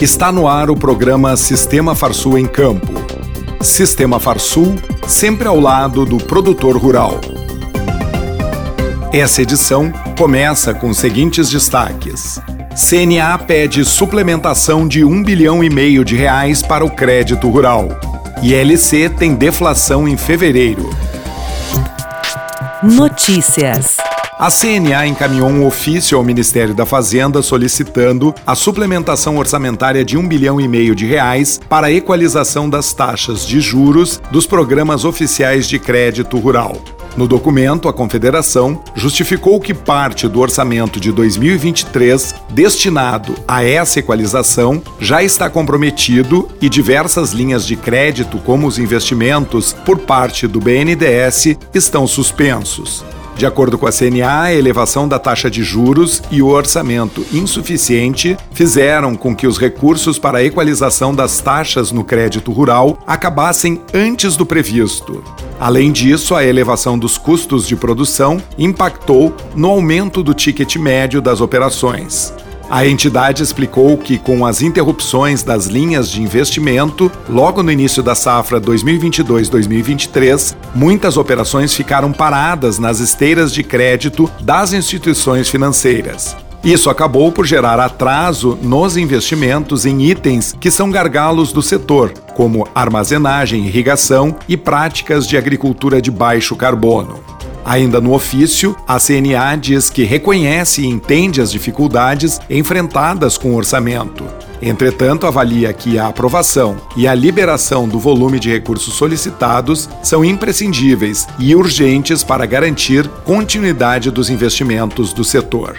Está no ar o programa Sistema Farsul em Campo. Sistema Farsul, sempre ao lado do produtor rural. Essa edição começa com os seguintes destaques. CNA pede suplementação de um bilhão e meio de reais para o crédito rural. ILC tem deflação em fevereiro. Notícias. A CNA encaminhou um ofício ao Ministério da Fazenda solicitando a suplementação orçamentária de um bilhão e meio de reais para a equalização das taxas de juros dos programas oficiais de crédito rural. No documento, a Confederação justificou que parte do orçamento de 2023 destinado a essa equalização já está comprometido e diversas linhas de crédito, como os investimentos por parte do BNDES, estão suspensos. De acordo com a CNA, a elevação da taxa de juros e o orçamento insuficiente fizeram com que os recursos para a equalização das taxas no crédito rural acabassem antes do previsto. Além disso, a elevação dos custos de produção impactou no aumento do ticket médio das operações. A entidade explicou que, com as interrupções das linhas de investimento, logo no início da safra 2022-2023, muitas operações ficaram paradas nas esteiras de crédito das instituições financeiras. Isso acabou por gerar atraso nos investimentos em itens que são gargalos do setor, como armazenagem, irrigação e práticas de agricultura de baixo carbono. Ainda no ofício, a CNA diz que reconhece e entende as dificuldades enfrentadas com o orçamento. Entretanto, avalia que a aprovação e a liberação do volume de recursos solicitados são imprescindíveis e urgentes para garantir continuidade dos investimentos do setor.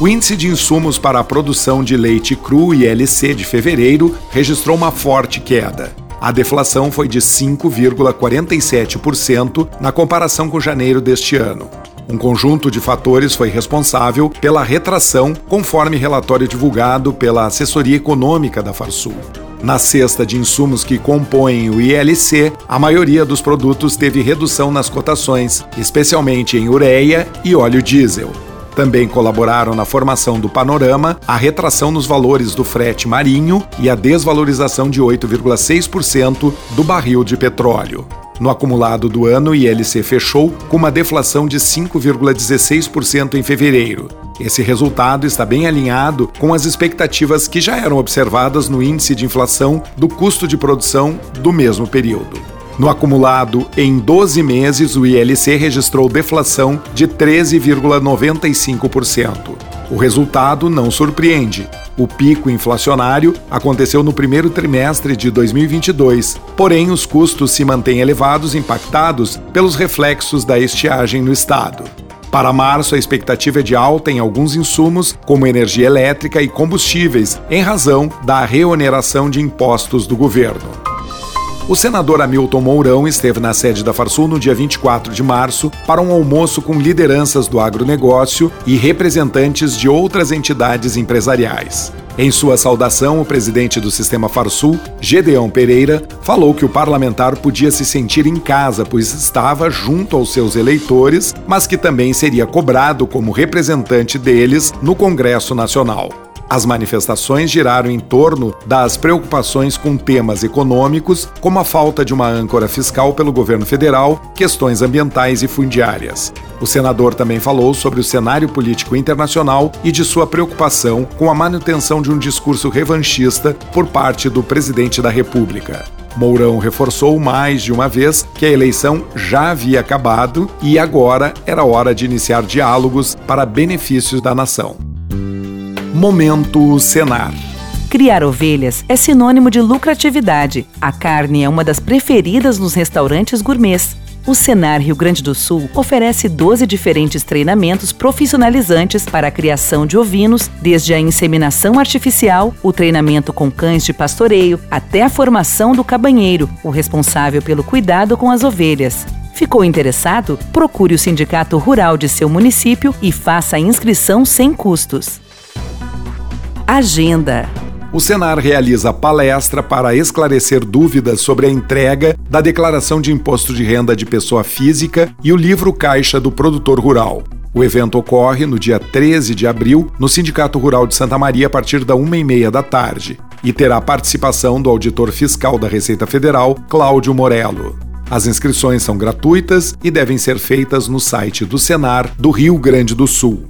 O índice de insumos para a produção de leite cru e LC de fevereiro registrou uma forte queda. A deflação foi de 5,47% na comparação com janeiro deste ano. Um conjunto de fatores foi responsável pela retração, conforme relatório divulgado pela assessoria econômica da Farsul. Na cesta de insumos que compõem o ILC, a maioria dos produtos teve redução nas cotações, especialmente em ureia e óleo diesel. Também colaboraram na formação do panorama a retração nos valores do frete marinho e a desvalorização de 8,6% do barril de petróleo. No acumulado do ano, o ILC fechou com uma deflação de 5,16% em fevereiro. Esse resultado está bem alinhado com as expectativas que já eram observadas no índice de inflação do custo de produção do mesmo período. No acumulado em 12 meses, o ILC registrou deflação de 13,95%. O resultado não surpreende. O pico inflacionário aconteceu no primeiro trimestre de 2022, porém os custos se mantêm elevados, impactados pelos reflexos da estiagem no estado. Para março, a expectativa é de alta em alguns insumos, como energia elétrica e combustíveis, em razão da reoneração de impostos do governo. O senador Hamilton Mourão esteve na sede da Farsul no dia 24 de março para um almoço com lideranças do agronegócio e representantes de outras entidades empresariais. Em sua saudação, o presidente do Sistema Farsul, Gedeão Pereira, falou que o parlamentar podia se sentir em casa, pois estava junto aos seus eleitores, mas que também seria cobrado como representante deles no Congresso Nacional. As manifestações giraram em torno das preocupações com temas econômicos, como a falta de uma âncora fiscal pelo governo federal, questões ambientais e fundiárias. O senador também falou sobre o cenário político internacional e de sua preocupação com a manutenção de um discurso revanchista por parte do presidente da República. Mourão reforçou mais de uma vez que a eleição já havia acabado e agora era hora de iniciar diálogos para benefícios da nação. Momento Senar. Criar ovelhas é sinônimo de lucratividade. A carne é uma das preferidas nos restaurantes gourmets. O Senar Rio Grande do Sul oferece 12 diferentes treinamentos profissionalizantes para a criação de ovinos, desde a inseminação artificial, o treinamento com cães de pastoreio, até a formação do cabanheiro, o responsável pelo cuidado com as ovelhas. Ficou interessado? Procure o Sindicato Rural de seu município e faça a inscrição sem custos. Agenda. O Senar realiza palestra para esclarecer dúvidas sobre a entrega da Declaração de Imposto de Renda de Pessoa Física e o livro Caixa do Produtor Rural. O evento ocorre no dia 13 de abril no Sindicato Rural de Santa Maria a partir da uma e meia da tarde. e terá participação do auditor fiscal da Receita Federal, Cláudio Morello. As inscrições são gratuitas e devem ser feitas no site do Senar do Rio Grande do Sul.